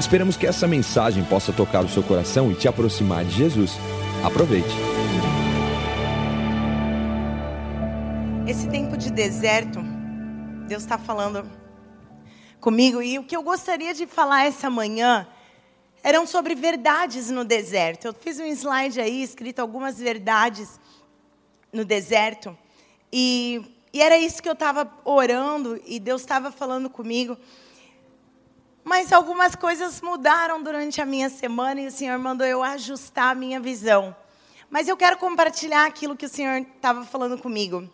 Esperamos que essa mensagem possa tocar o seu coração e te aproximar de Jesus. Aproveite. Esse tempo de deserto, Deus está falando comigo e o que eu gostaria de falar essa manhã eram sobre verdades no deserto. Eu fiz um slide aí escrito algumas verdades no deserto e, e era isso que eu estava orando e Deus estava falando comigo. Mas algumas coisas mudaram durante a minha semana e o Senhor mandou eu ajustar a minha visão. Mas eu quero compartilhar aquilo que o Senhor estava falando comigo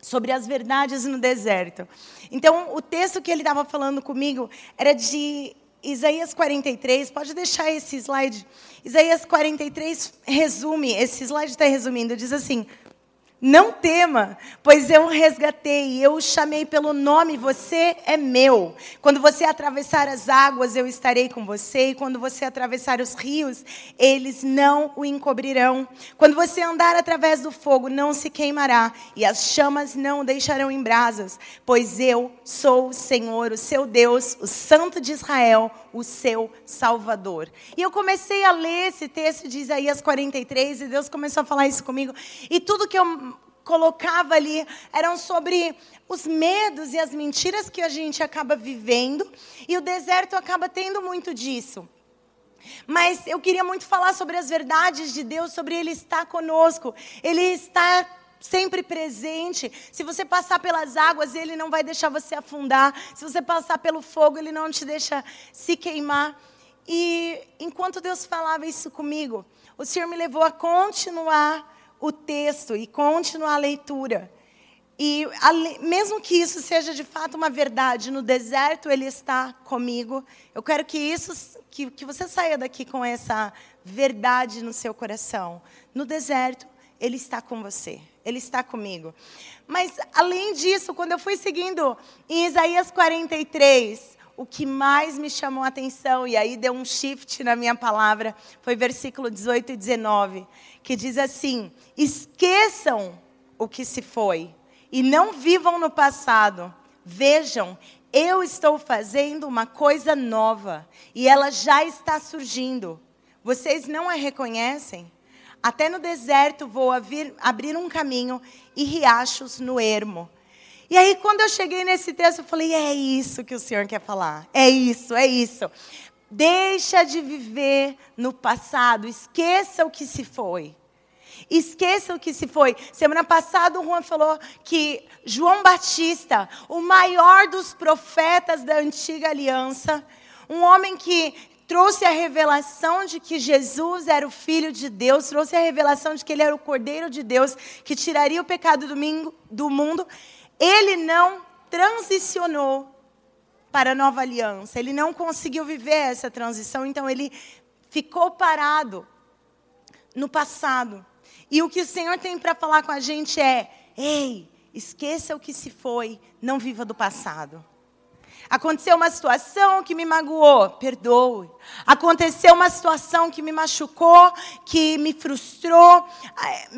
sobre as verdades no deserto. Então, o texto que ele estava falando comigo era de Isaías 43. Pode deixar esse slide. Isaías 43 resume, esse slide está resumindo, diz assim: não tema, pois eu o resgatei, eu o chamei pelo nome, você é meu. Quando você atravessar as águas, eu estarei com você, e quando você atravessar os rios, eles não o encobrirão. Quando você andar através do fogo, não se queimará, e as chamas não o deixarão em brasas, pois eu sou o Senhor, o seu Deus, o Santo de Israel, o seu Salvador. E eu comecei a ler esse texto de Isaías 43, e Deus começou a falar isso comigo, e tudo que eu colocava ali eram sobre os medos e as mentiras que a gente acaba vivendo, e o deserto acaba tendo muito disso. Mas eu queria muito falar sobre as verdades de Deus, sobre Ele estar conosco, Ele está sempre presente. Se você passar pelas águas, Ele não vai deixar você afundar. Se você passar pelo fogo, Ele não te deixa se queimar. E enquanto Deus falava isso comigo, o Senhor me levou a continuar o texto e continuar a leitura. E mesmo que isso seja de fato uma verdade, no deserto ele está comigo. Eu quero que isso, que, que você saia daqui com essa verdade no seu coração. No deserto ele está com você. Ele está comigo. Mas além disso, quando eu fui seguindo em Isaías 43, o que mais me chamou a atenção, e aí deu um shift na minha palavra, foi versículo 18 e 19, que diz assim: Esqueçam o que se foi e não vivam no passado. Vejam, eu estou fazendo uma coisa nova e ela já está surgindo. Vocês não a reconhecem? Até no deserto vou abrir um caminho e riachos no ermo. E aí, quando eu cheguei nesse texto, eu falei: é isso que o Senhor quer falar. É isso, é isso. Deixa de viver no passado. Esqueça o que se foi. Esqueça o que se foi. Semana passada o Juan falou que João Batista, o maior dos profetas da antiga aliança, um homem que trouxe a revelação de que Jesus era o Filho de Deus, trouxe a revelação de que ele era o Cordeiro de Deus, que tiraria o pecado do mundo ele não transicionou para a nova aliança. Ele não conseguiu viver essa transição, então ele ficou parado no passado. E o que o Senhor tem para falar com a gente é: ei, esqueça o que se foi, não viva do passado. Aconteceu uma situação que me magoou, perdoe. Aconteceu uma situação que me machucou, que me frustrou.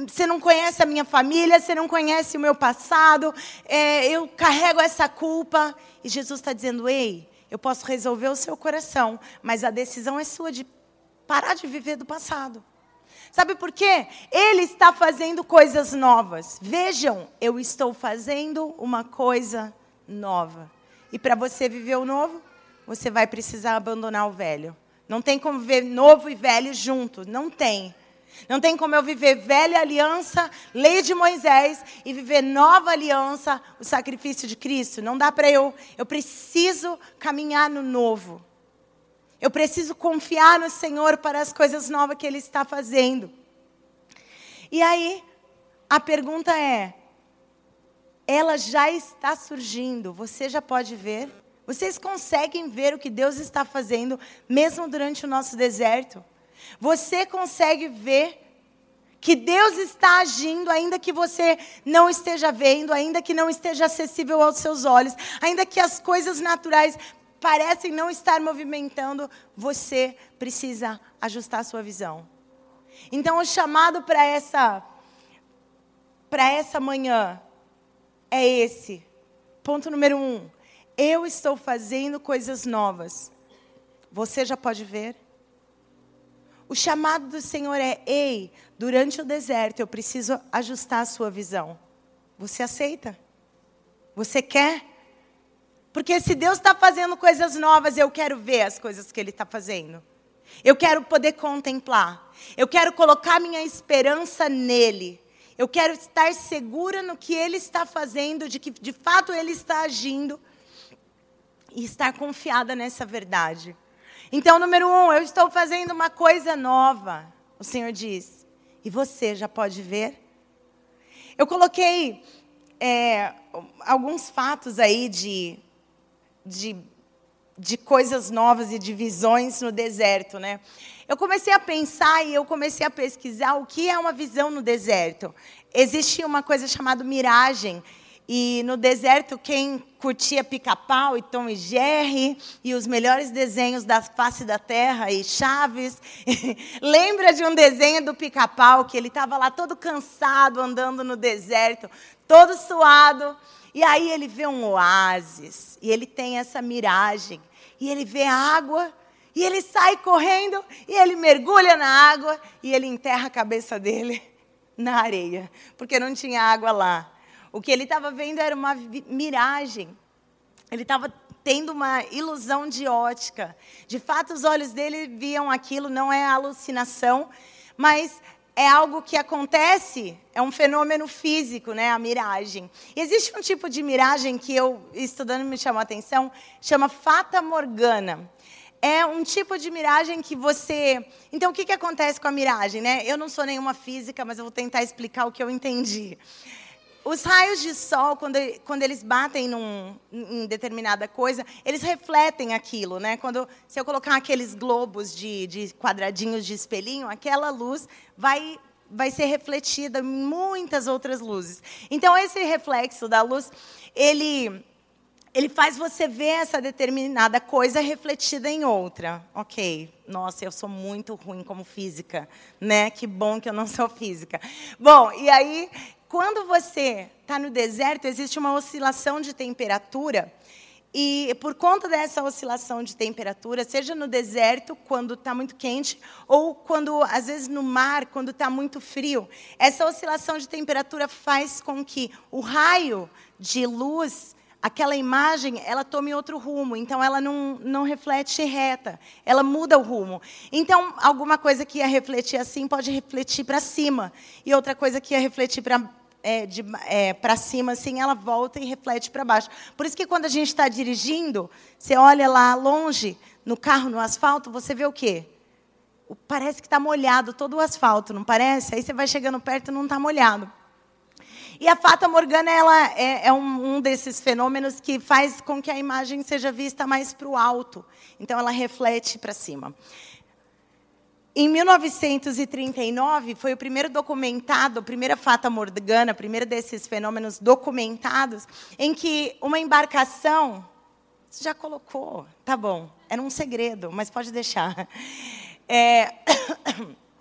Você não conhece a minha família, você não conhece o meu passado. É, eu carrego essa culpa. E Jesus está dizendo: ei, eu posso resolver o seu coração, mas a decisão é sua de parar de viver do passado. Sabe por quê? Ele está fazendo coisas novas. Vejam, eu estou fazendo uma coisa nova. E para você viver o novo, você vai precisar abandonar o velho. Não tem como viver novo e velho junto. Não tem. Não tem como eu viver velha aliança, lei de Moisés, e viver nova aliança, o sacrifício de Cristo. Não dá para eu. Eu preciso caminhar no novo. Eu preciso confiar no Senhor para as coisas novas que Ele está fazendo. E aí, a pergunta é: ela já está surgindo. Você já pode ver? Vocês conseguem ver o que Deus está fazendo, mesmo durante o nosso deserto? Você consegue ver que Deus está agindo, ainda que você não esteja vendo, ainda que não esteja acessível aos seus olhos, ainda que as coisas naturais parecem não estar movimentando, você precisa ajustar a sua visão. Então, o chamado para essa para essa manhã é esse. Ponto número um. Eu estou fazendo coisas novas. Você já pode ver? O chamado do Senhor é: ei, durante o deserto eu preciso ajustar a sua visão. Você aceita? Você quer? Porque se Deus está fazendo coisas novas, eu quero ver as coisas que Ele está fazendo. Eu quero poder contemplar. Eu quero colocar minha esperança nele. Eu quero estar segura no que Ele está fazendo, de que de fato Ele está agindo. E estar confiada nessa verdade. Então, número um, eu estou fazendo uma coisa nova, o Senhor diz. E você já pode ver? Eu coloquei é, alguns fatos aí de, de, de coisas novas e de visões no deserto, né? Eu comecei a pensar e eu comecei a pesquisar o que é uma visão no deserto. Existe uma coisa chamada miragem, e no deserto, quem curtia pica-pau e Tom e Jerry e os melhores desenhos da face da terra e Chaves, lembra de um desenho do pica-pau que ele estava lá todo cansado andando no deserto, todo suado, e aí ele vê um oásis e ele tem essa miragem e ele vê água e ele sai correndo e ele mergulha na água e ele enterra a cabeça dele na areia, porque não tinha água lá. O que ele estava vendo era uma miragem. Ele estava tendo uma ilusão de ótica. De fato, os olhos dele viam aquilo, não é alucinação, mas é algo que acontece, é um fenômeno físico, né, a miragem. E existe um tipo de miragem que eu, estudando, me chamou a atenção, chama fata morgana. É um tipo de miragem que você... Então, o que, que acontece com a miragem? Né? Eu não sou nenhuma física, mas eu vou tentar explicar o que eu entendi. Os raios de sol, quando, quando eles batem num, em determinada coisa, eles refletem aquilo, né? Quando, se eu colocar aqueles globos de, de quadradinhos de espelhinho, aquela luz vai, vai ser refletida em muitas outras luzes. Então, esse reflexo da luz, ele, ele faz você ver essa determinada coisa refletida em outra. Ok, nossa, eu sou muito ruim como física, né? Que bom que eu não sou física. Bom, e aí quando você está no deserto, existe uma oscilação de temperatura. E por conta dessa oscilação de temperatura, seja no deserto, quando está muito quente, ou quando, às vezes, no mar, quando está muito frio, essa oscilação de temperatura faz com que o raio de luz, aquela imagem, ela tome outro rumo. Então, ela não, não reflete reta, ela muda o rumo. Então, alguma coisa que ia refletir assim pode refletir para cima, e outra coisa que ia refletir para é, é, para cima, assim, ela volta e reflete para baixo. Por isso que quando a gente está dirigindo, você olha lá longe, no carro, no asfalto, você vê o quê? Parece que está molhado todo o asfalto, não parece? Aí você vai chegando perto e não está molhado. E a Fata Morgana ela é, é um, um, desses fenômenos que faz com que a imagem seja vista mais para o alto. Então, ela reflete para cima. Em 1939, foi o primeiro documentado, a primeira fata morgana, primeiro desses fenômenos documentados, em que uma embarcação. Você já colocou? Tá bom. Era um segredo, mas pode deixar. É,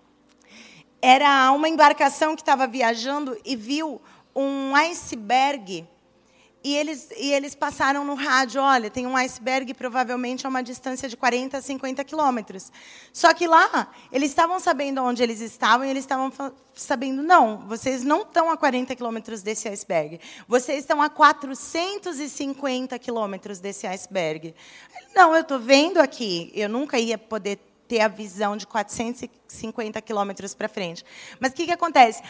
era uma embarcação que estava viajando e viu um iceberg e eles, e eles passaram no rádio, olha, tem um iceberg provavelmente a uma distância de 40 a 50 quilômetros. Só que lá, eles estavam sabendo onde eles estavam e eles estavam sabendo, não, vocês não estão a 40 quilômetros desse iceberg. Vocês estão a 450 quilômetros desse iceberg. Não, eu estou vendo aqui. Eu nunca ia poder ter a visão de 450 quilômetros para frente. Mas o que, que acontece?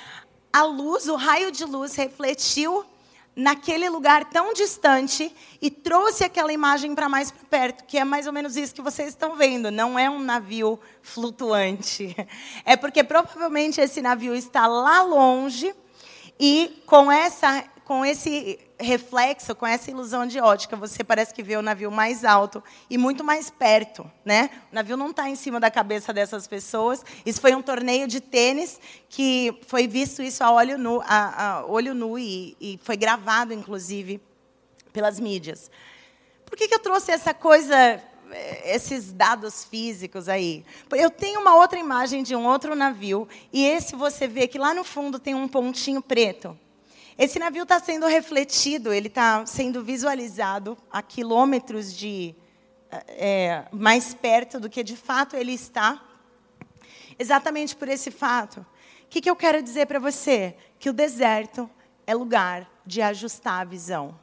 A luz, o raio de luz refletiu naquele lugar tão distante e trouxe aquela imagem para mais perto, que é mais ou menos isso que vocês estão vendo. Não é um navio flutuante. É porque provavelmente esse navio está lá longe e com essa com esse reflexo, com essa ilusão de ótica, você parece que vê o navio mais alto e muito mais perto, né? O navio não está em cima da cabeça dessas pessoas. Isso foi um torneio de tênis que foi visto isso a olho nu, a, a olho nu e, e, foi gravado, inclusive, pelas mídias. Por que, que eu trouxe essa coisa, eh, esses dados físicos aí? Eu tenho uma outra imagem de um outro navio e esse você vê que lá no fundo tem um pontinho preto. Esse navio está sendo refletido, ele está sendo visualizado a quilômetros de é, mais perto do que de fato ele está, exatamente por esse fato. O que, que eu quero dizer para você? Que o deserto é lugar de ajustar a visão.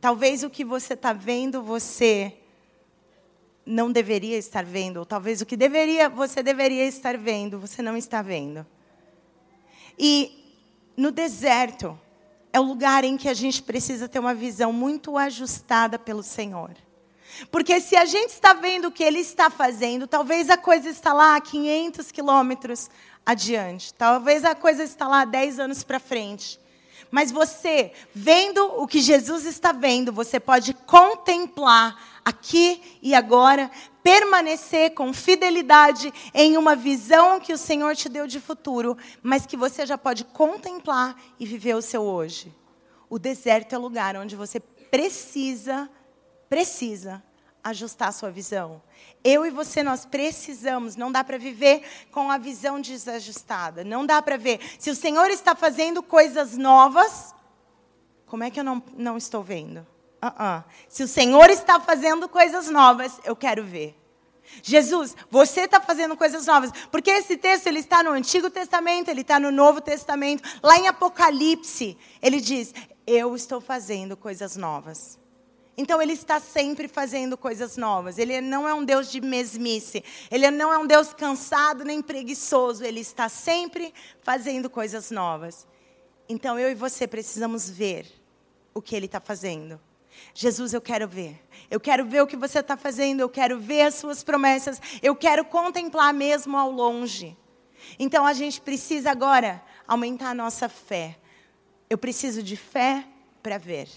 Talvez o que você está vendo, você não deveria estar vendo, ou talvez o que deveria, você deveria estar vendo, você não está vendo. E no deserto, é o lugar em que a gente precisa ter uma visão muito ajustada pelo Senhor. Porque se a gente está vendo o que Ele está fazendo, talvez a coisa está lá a 500 quilômetros adiante. Talvez a coisa está lá 10 anos para frente. Mas você, vendo o que Jesus está vendo, você pode contemplar aqui e agora, permanecer com fidelidade em uma visão que o Senhor te deu de futuro, mas que você já pode contemplar e viver o seu hoje. O deserto é o lugar onde você precisa, precisa ajustar a sua visão. Eu e você, nós precisamos, não dá para viver com a visão desajustada. Não dá para ver. Se o Senhor está fazendo coisas novas, como é que eu não, não estou vendo? Uh -uh. Se o Senhor está fazendo coisas novas, eu quero ver. Jesus, você está fazendo coisas novas. Porque esse texto ele está no Antigo Testamento, ele está no Novo Testamento. Lá em Apocalipse, ele diz: Eu estou fazendo coisas novas. Então ele está sempre fazendo coisas novas. Ele não é um Deus de mesmice. Ele não é um Deus cansado nem preguiçoso. Ele está sempre fazendo coisas novas. Então eu e você precisamos ver o que ele está fazendo. Jesus, eu quero ver. Eu quero ver o que você está fazendo. Eu quero ver as suas promessas. Eu quero contemplar mesmo ao longe. Então a gente precisa agora aumentar a nossa fé. Eu preciso de fé para ver.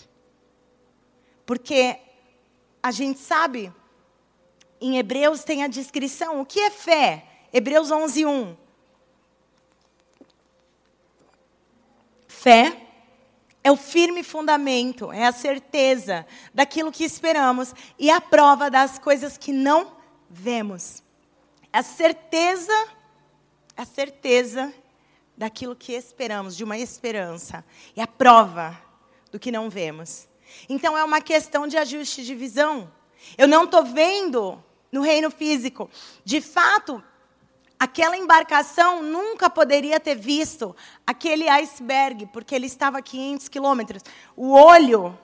Porque a gente sabe, em Hebreus tem a descrição. O que é fé? Hebreus 11, 1. Fé é o firme fundamento, é a certeza daquilo que esperamos e a prova das coisas que não vemos. A certeza, a certeza daquilo que esperamos, de uma esperança. E a prova do que não vemos. Então é uma questão de ajuste de visão. Eu não estou vendo no reino físico. De fato, Aquela embarcação nunca poderia ter visto aquele iceberg, porque ele estava a 500 quilômetros. O olho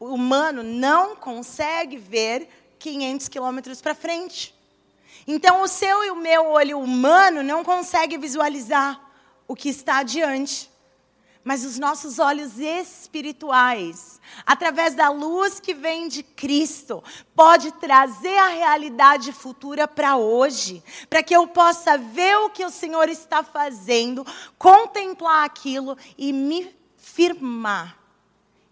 humano não consegue ver 500 quilômetros para frente. Então, o seu e o meu olho humano não consegue visualizar o que está adiante mas os nossos olhos espirituais, através da luz que vem de Cristo, pode trazer a realidade futura para hoje, para que eu possa ver o que o Senhor está fazendo, contemplar aquilo e me firmar.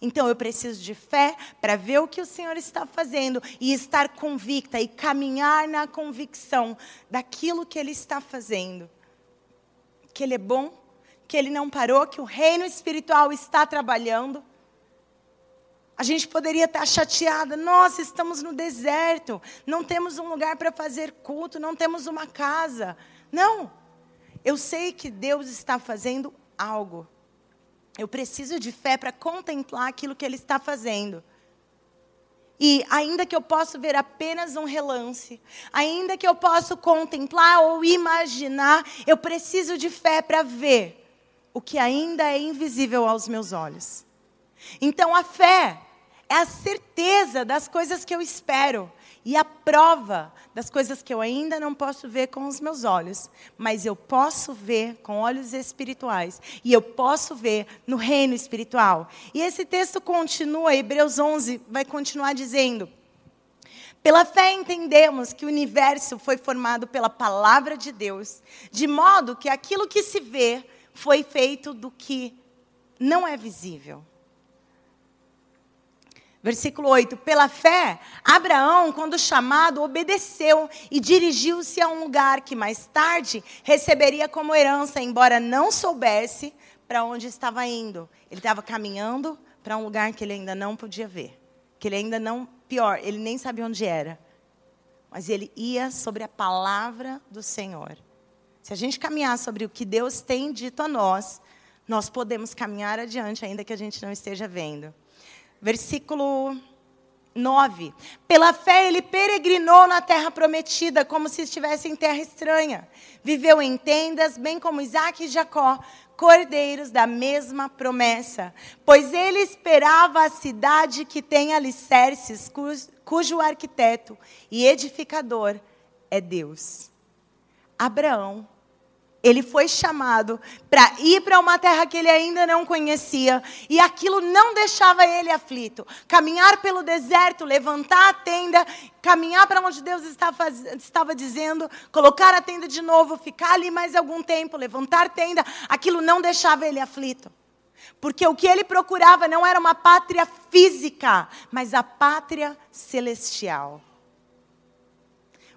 Então eu preciso de fé para ver o que o Senhor está fazendo e estar convicta e caminhar na convicção daquilo que Ele está fazendo. Que Ele é bom, que ele não parou, que o reino espiritual está trabalhando. A gente poderia estar chateada, nossa, estamos no deserto, não temos um lugar para fazer culto, não temos uma casa. Não, eu sei que Deus está fazendo algo. Eu preciso de fé para contemplar aquilo que Ele está fazendo. E ainda que eu possa ver apenas um relance, ainda que eu possa contemplar ou imaginar, eu preciso de fé para ver o que ainda é invisível aos meus olhos. Então a fé é a certeza das coisas que eu espero e a prova das coisas que eu ainda não posso ver com os meus olhos, mas eu posso ver com olhos espirituais e eu posso ver no reino espiritual. E esse texto continua, Hebreus 11 vai continuar dizendo: pela fé entendemos que o universo foi formado pela palavra de Deus, de modo que aquilo que se vê foi feito do que não é visível. Versículo 8: Pela fé, Abraão, quando chamado, obedeceu e dirigiu-se a um lugar que mais tarde receberia como herança, embora não soubesse para onde estava indo. Ele estava caminhando para um lugar que ele ainda não podia ver, que ele ainda não, pior, ele nem sabia onde era. Mas ele ia sobre a palavra do Senhor. Se a gente caminhar sobre o que Deus tem dito a nós, nós podemos caminhar adiante, ainda que a gente não esteja vendo. Versículo 9. Pela fé ele peregrinou na terra prometida, como se estivesse em terra estranha. Viveu em tendas, bem como Isaac e Jacó, cordeiros da mesma promessa. Pois ele esperava a cidade que tem alicerces, cujo arquiteto e edificador é Deus. Abraão ele foi chamado para ir para uma terra que ele ainda não conhecia, e aquilo não deixava ele aflito. Caminhar pelo deserto, levantar a tenda, caminhar para onde Deus estava, estava dizendo, colocar a tenda de novo, ficar ali mais algum tempo, levantar tenda, aquilo não deixava ele aflito. Porque o que ele procurava não era uma pátria física, mas a pátria celestial.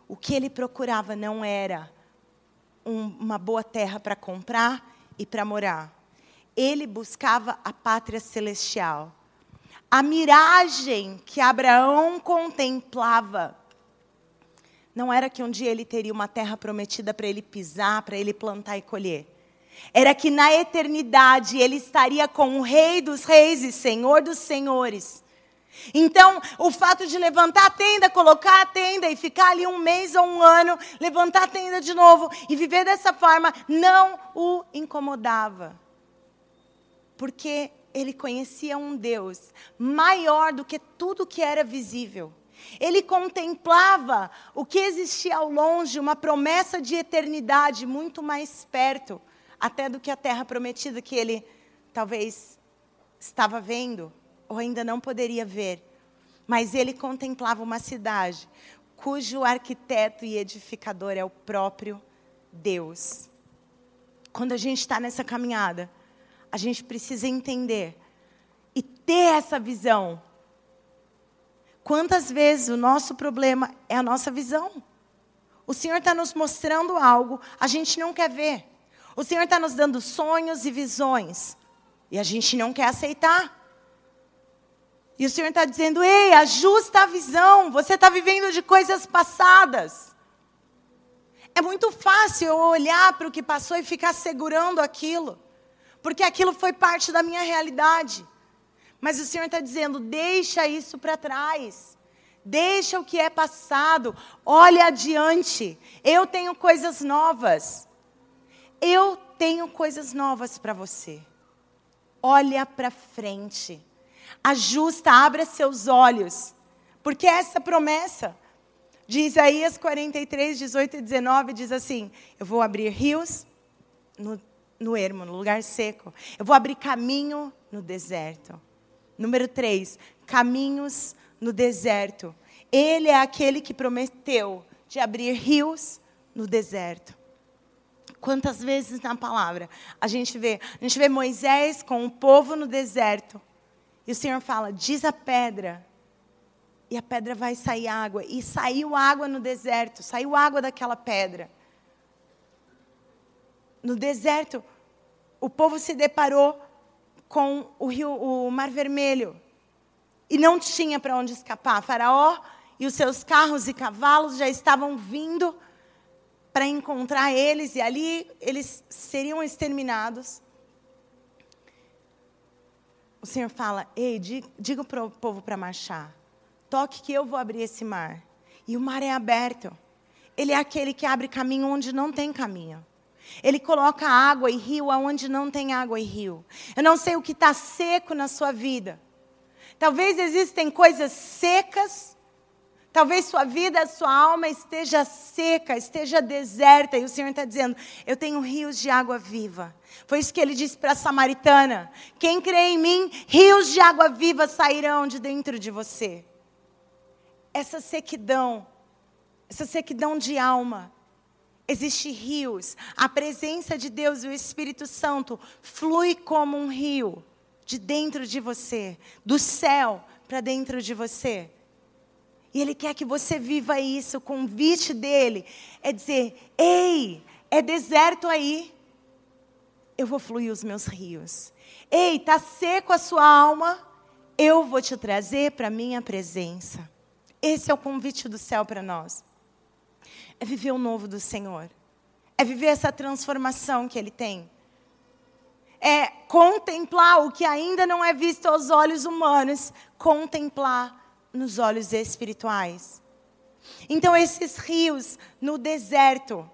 O que ele procurava não era um, uma boa terra para comprar e para morar. Ele buscava a pátria celestial. A miragem que Abraão contemplava não era que um dia ele teria uma terra prometida para ele pisar, para ele plantar e colher. Era que na eternidade ele estaria com o Rei dos Reis e Senhor dos Senhores então, o fato de levantar a tenda, colocar a tenda e ficar ali um mês ou um ano, levantar a tenda de novo e viver dessa forma, não o incomodava. Porque ele conhecia um Deus maior do que tudo que era visível. Ele contemplava o que existia ao longe, uma promessa de eternidade muito mais perto, até do que a terra prometida que ele talvez estava vendo ou ainda não poderia ver, mas ele contemplava uma cidade cujo arquiteto e edificador é o próprio Deus. Quando a gente está nessa caminhada, a gente precisa entender e ter essa visão. Quantas vezes o nosso problema é a nossa visão? O Senhor está nos mostrando algo, a gente não quer ver. O Senhor está nos dando sonhos e visões, e a gente não quer aceitar. E o Senhor está dizendo: ei, ajusta a visão, você está vivendo de coisas passadas. É muito fácil eu olhar para o que passou e ficar segurando aquilo, porque aquilo foi parte da minha realidade. Mas o Senhor está dizendo: deixa isso para trás. Deixa o que é passado, olha adiante. Eu tenho coisas novas. Eu tenho coisas novas para você. Olha para frente ajusta, abra seus olhos. Porque essa promessa de Isaías 43, 18 e 19 diz assim: Eu vou abrir rios no, no ermo, no lugar seco. Eu vou abrir caminho no deserto. Número 3, caminhos no deserto. Ele é aquele que prometeu de abrir rios no deserto. Quantas vezes na palavra a gente vê, a gente vê Moisés com o povo no deserto, e o Senhor fala: diz a pedra, e a pedra vai sair água. E saiu água no deserto, saiu água daquela pedra. No deserto, o povo se deparou com o rio, o Mar Vermelho, e não tinha para onde escapar. Faraó e os seus carros e cavalos já estavam vindo para encontrar eles, e ali eles seriam exterminados o Senhor fala: Ei, diga para o povo para marchar. Toque que eu vou abrir esse mar. E o mar é aberto. Ele é aquele que abre caminho onde não tem caminho. Ele coloca água e rio aonde não tem água e rio. Eu não sei o que está seco na sua vida. Talvez existem coisas secas Talvez sua vida, sua alma esteja seca, esteja deserta, e o Senhor está dizendo: Eu tenho rios de água viva. Foi isso que ele disse para a samaritana: Quem crê em mim, rios de água viva sairão de dentro de você. Essa sequidão, essa sequidão de alma, existe rios. A presença de Deus e o Espírito Santo flui como um rio de dentro de você, do céu para dentro de você. E Ele quer que você viva isso. O convite dele é dizer: ei, é deserto aí. Eu vou fluir os meus rios. Ei, está seco a sua alma. Eu vou te trazer para a minha presença. Esse é o convite do céu para nós. É viver o novo do Senhor. É viver essa transformação que Ele tem. É contemplar o que ainda não é visto aos olhos humanos, contemplar nos olhos espirituais. Então, esses rios no deserto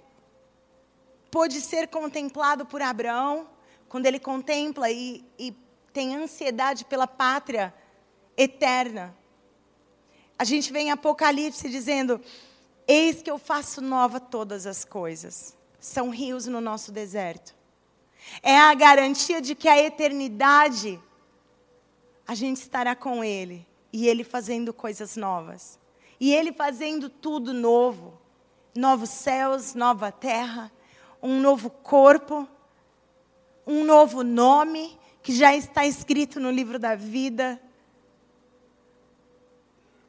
pôde ser contemplado por Abraão, quando ele contempla e, e tem ansiedade pela pátria eterna. A gente vê em Apocalipse dizendo: Eis que eu faço nova todas as coisas. São rios no nosso deserto. É a garantia de que a eternidade a gente estará com Ele e Ele fazendo coisas novas. E Ele fazendo tudo novo. Novos céus, nova terra, um novo corpo, um novo nome que já está escrito no livro da vida.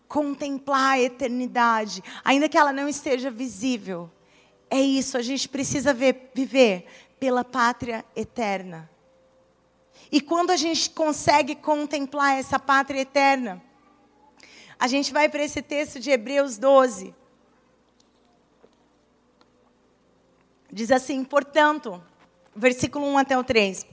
Contemplar a eternidade, ainda que ela não esteja visível. É isso, a gente precisa ver, viver pela pátria eterna. E quando a gente consegue contemplar essa pátria eterna, a gente vai para esse texto de Hebreus 12. Diz assim: portanto, versículo 1 até o 3.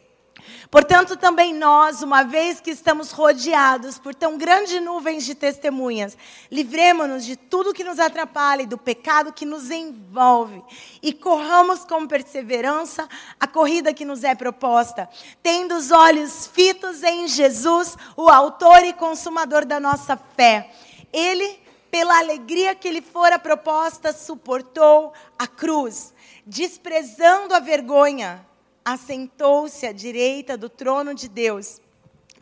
Portanto, também nós, uma vez que estamos rodeados por tão grandes nuvens de testemunhas, livremos-nos de tudo que nos atrapalha e do pecado que nos envolve, e corramos com perseverança a corrida que nos é proposta, tendo os olhos fitos em Jesus, o Autor e Consumador da nossa fé. Ele, pela alegria que lhe fora proposta, suportou a cruz, desprezando a vergonha assentou-se à direita do trono de Deus.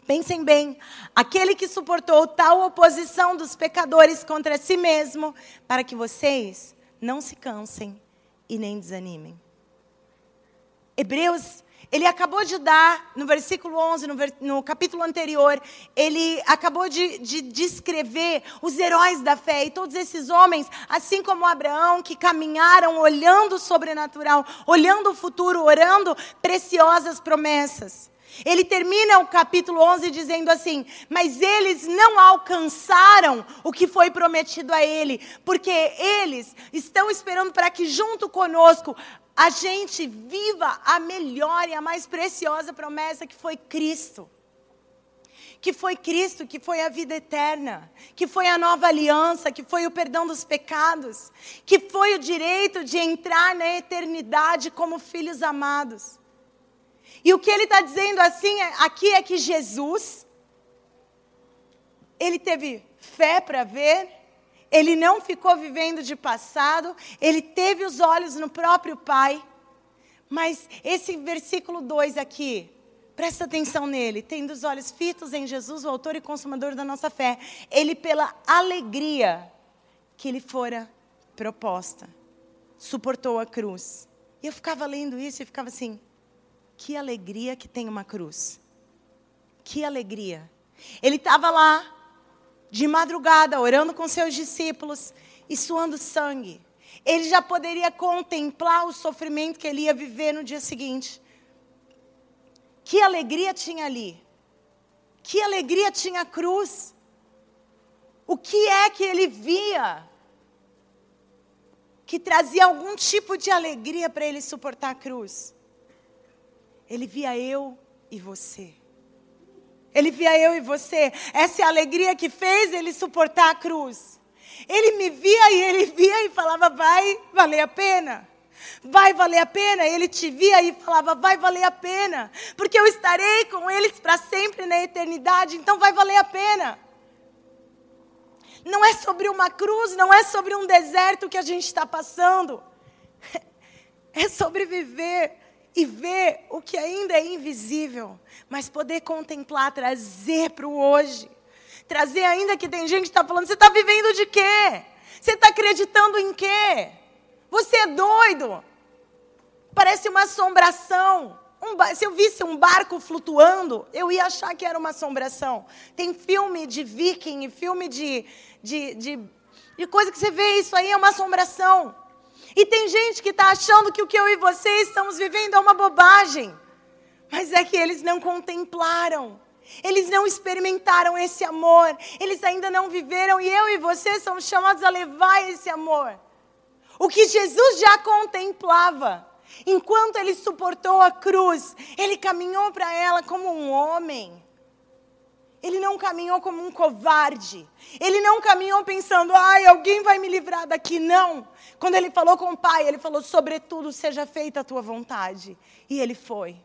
Pensem bem, aquele que suportou tal oposição dos pecadores contra si mesmo, para que vocês não se cansem e nem desanimem. Hebreus ele acabou de dar, no versículo 11, no, ver, no capítulo anterior, ele acabou de, de descrever os heróis da fé e todos esses homens, assim como Abraão, que caminharam olhando o sobrenatural, olhando o futuro, orando preciosas promessas. Ele termina o capítulo 11 dizendo assim: Mas eles não alcançaram o que foi prometido a ele, porque eles estão esperando para que, junto conosco, a gente viva a melhor e a mais preciosa promessa que foi Cristo. Que foi Cristo, que foi a vida eterna, que foi a nova aliança, que foi o perdão dos pecados, que foi o direito de entrar na eternidade como filhos amados. E o que ele está dizendo assim é, aqui é que Jesus, ele teve fé para ver, ele não ficou vivendo de passado, ele teve os olhos no próprio Pai. Mas esse versículo 2 aqui, presta atenção nele, tendo os olhos fitos em Jesus, o autor e consumador da nossa fé. Ele, pela alegria que lhe fora proposta, suportou a cruz. E eu ficava lendo isso e ficava assim: que alegria que tem uma cruz. Que alegria. Ele estava lá, de madrugada, orando com seus discípulos e suando sangue. Ele já poderia contemplar o sofrimento que ele ia viver no dia seguinte. Que alegria tinha ali. Que alegria tinha a cruz. O que é que ele via? Que trazia algum tipo de alegria para ele suportar a cruz. Ele via eu e você. Ele via eu e você. Essa é a alegria que fez ele suportar a cruz. Ele me via e ele via e falava: vai valer a pena. Vai valer a pena. Ele te via e falava: vai valer a pena. Porque eu estarei com eles para sempre na eternidade. Então vai valer a pena. Não é sobre uma cruz, não é sobre um deserto que a gente está passando. É sobre viver e ver o que ainda é invisível, mas poder contemplar, trazer para o hoje. Trazer ainda que tem gente que está falando, você está vivendo de quê? Você está acreditando em quê? Você é doido. Parece uma assombração. Um, se eu visse um barco flutuando, eu ia achar que era uma assombração. Tem filme de viking, filme de, de, de, de coisa que você vê, isso aí é uma assombração. E tem gente que está achando que o que eu e você estamos vivendo é uma bobagem. Mas é que eles não contemplaram. Eles não experimentaram esse amor. Eles ainda não viveram. E eu e você somos chamados a levar esse amor. O que Jesus já contemplava. Enquanto ele suportou a cruz, ele caminhou para ela como um homem. Ele não caminhou como um covarde. Ele não caminhou pensando, ai, alguém vai me livrar daqui. Não. Quando ele falou com o pai, ele falou, sobretudo, seja feita a tua vontade. E ele foi.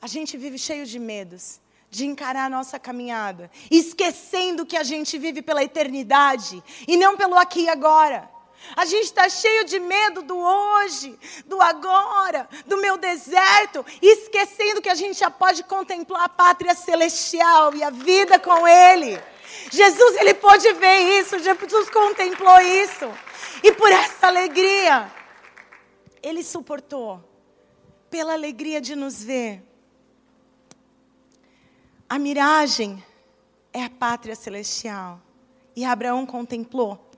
A gente vive cheio de medos de encarar a nossa caminhada, esquecendo que a gente vive pela eternidade e não pelo aqui e agora. A gente está cheio de medo do hoje, do agora, do meu deserto, esquecendo que a gente já pode contemplar a pátria celestial e a vida com Ele. Jesus, ele pôde ver isso, Jesus contemplou isso. E por essa alegria, ele suportou. Pela alegria de nos ver. A miragem é a pátria celestial. E Abraão contemplou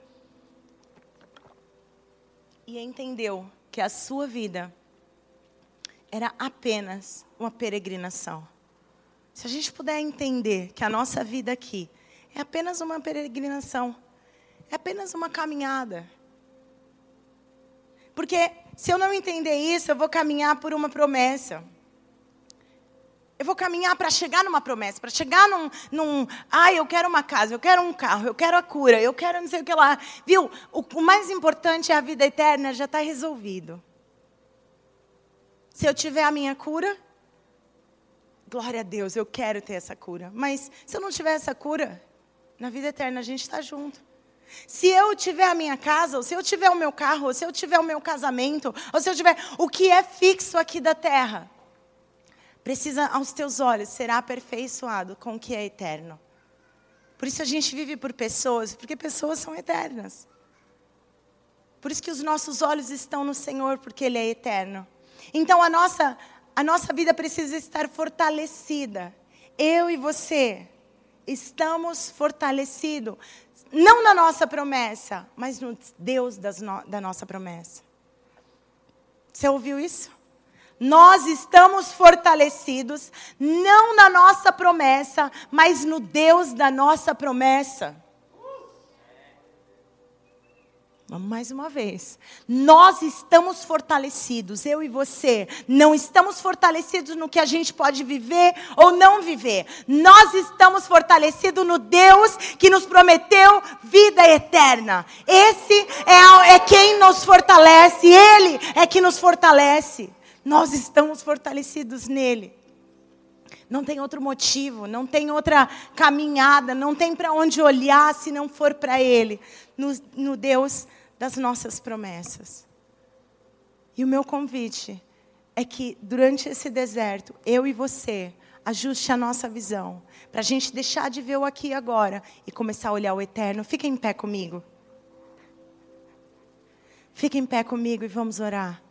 e entendeu que a sua vida era apenas uma peregrinação. Se a gente puder entender que a nossa vida aqui é apenas uma peregrinação, é apenas uma caminhada. Porque se eu não entender isso, eu vou caminhar por uma promessa. Eu vou caminhar para chegar numa promessa, para chegar num, num. Ah, eu quero uma casa, eu quero um carro, eu quero a cura, eu quero não sei o que lá. Viu? O, o mais importante é a vida eterna, já está resolvido. Se eu tiver a minha cura, glória a Deus, eu quero ter essa cura. Mas se eu não tiver essa cura, na vida eterna a gente está junto. Se eu tiver a minha casa, ou se eu tiver o meu carro, ou se eu tiver o meu casamento, ou se eu tiver o que é fixo aqui da terra, precisa aos teus olhos ser aperfeiçoado com o que é eterno. Por isso a gente vive por pessoas, porque pessoas são eternas. Por isso que os nossos olhos estão no Senhor, porque Ele é eterno. Então a nossa, a nossa vida precisa estar fortalecida. Eu e você estamos fortalecidos, não na nossa promessa, mas no Deus no, da nossa promessa. Você ouviu isso? Nós estamos fortalecidos não na nossa promessa, mas no Deus da nossa promessa. Vamos mais uma vez. Nós estamos fortalecidos, eu e você. Não estamos fortalecidos no que a gente pode viver ou não viver. Nós estamos fortalecidos no Deus que nos prometeu vida eterna. Esse é, é quem nos fortalece, Ele é que nos fortalece nós estamos fortalecidos nele. Não tem outro motivo, não tem outra caminhada, não tem para onde olhar se não for para Ele, no, no Deus das nossas promessas. E o meu convite é que durante esse deserto, eu e você, ajuste a nossa visão, para a gente deixar de ver o aqui e agora e começar a olhar o eterno. Fica em pé comigo. Fica em pé comigo e vamos orar.